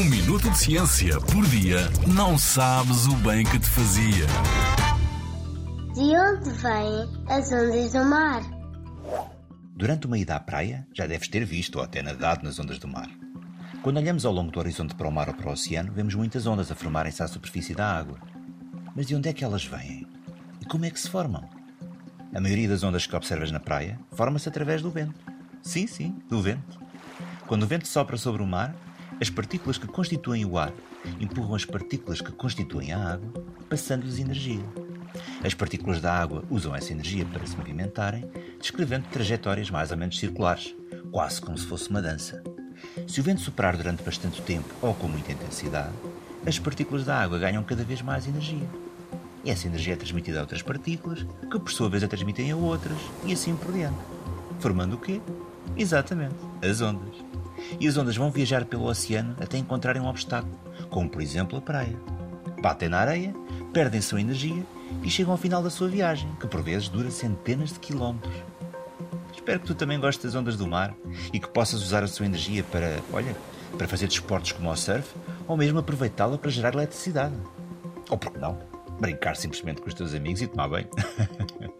Um minuto de ciência por dia não sabes o bem que te fazia. De onde vêm as ondas do mar? Durante uma ida à praia, já deves ter visto ou até nadado nas ondas do mar. Quando olhamos ao longo do horizonte para o mar ou para o oceano, vemos muitas ondas a formarem-se à superfície da água. Mas de onde é que elas vêm? E como é que se formam? A maioria das ondas que observas na praia forma-se através do vento. Sim, sim, do vento. Quando o vento sopra sobre o mar, as partículas que constituem o ar empurram as partículas que constituem a água, passando-lhes energia. As partículas da água usam essa energia para se movimentarem, descrevendo trajetórias mais ou menos circulares, quase como se fosse uma dança. Se o vento soprar durante bastante tempo ou com muita intensidade, as partículas da água ganham cada vez mais energia. E essa energia é transmitida a outras partículas, que por sua vez a transmitem a outras, e assim por diante. Formando o quê? Exatamente, as ondas. E as ondas vão viajar pelo oceano até encontrarem um obstáculo, como por exemplo a praia. Batem na areia, perdem sua energia e chegam ao final da sua viagem, que por vezes dura centenas de quilómetros. Espero que tu também gostes das ondas do mar e que possas usar a sua energia para, olha, para fazer desportos como o surf ou mesmo aproveitá-la para gerar eletricidade. Ou por que não? Brincar simplesmente com os teus amigos e tomar bem.